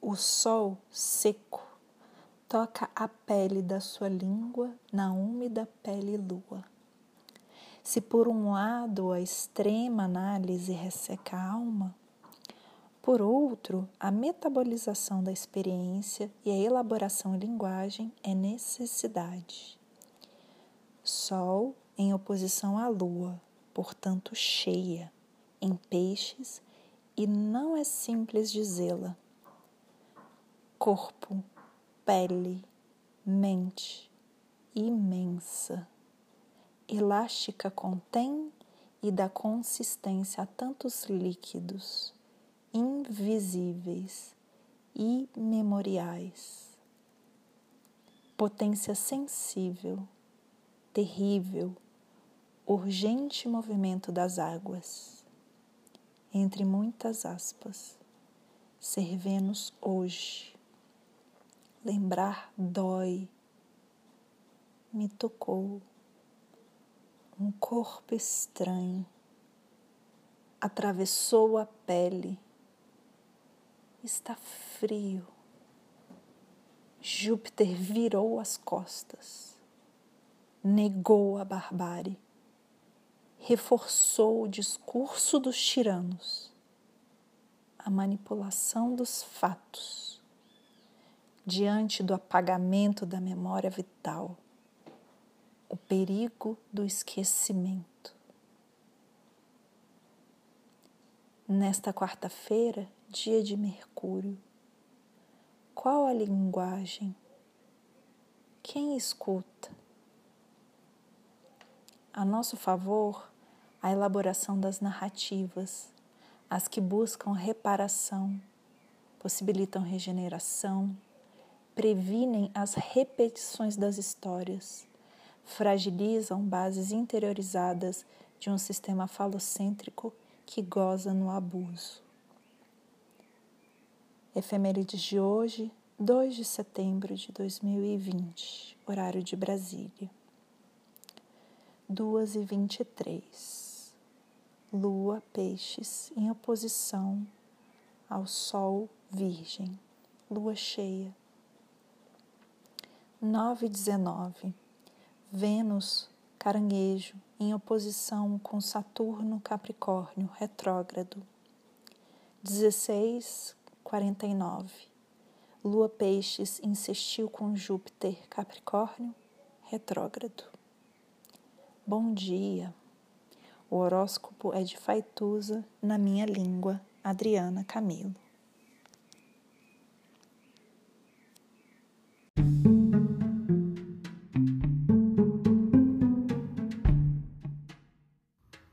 o sol seco toca a pele da sua língua na úmida pele lua. Se por um lado a extrema análise resseca a alma, por outro, a metabolização da experiência e a elaboração em linguagem é necessidade. Sol em oposição à lua, portanto cheia, em peixes, e não é simples dizê-la. Corpo, pele, mente, imensa elástica contém e dá consistência a tantos líquidos invisíveis, imemoriais. Potência sensível, terrível, urgente movimento das águas. Entre muitas aspas, ser Vênus hoje. Lembrar dói, me tocou. Um corpo estranho atravessou a pele. Está frio. Júpiter virou as costas, negou a barbárie, reforçou o discurso dos tiranos, a manipulação dos fatos, diante do apagamento da memória vital o perigo do esquecimento. Nesta quarta-feira, dia de Mercúrio, qual a linguagem? Quem escuta? A nosso favor, a elaboração das narrativas, as que buscam reparação, possibilitam regeneração, previnem as repetições das histórias fragilizam bases interiorizadas de um sistema falocêntrico que goza no abuso. Efemérides de hoje, 2 de setembro de 2020, horário de Brasília. 2 e 23. Lua, peixes, em oposição ao Sol, Virgem. Lua cheia. 9 e 19 Vênus, caranguejo, em oposição com Saturno, Capricórnio, retrógrado. 16, 49. Lua Peixes insistiu com Júpiter, Capricórnio, retrógrado. Bom dia. O horóscopo é de Faituza, na minha língua, Adriana Camilo.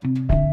Thank you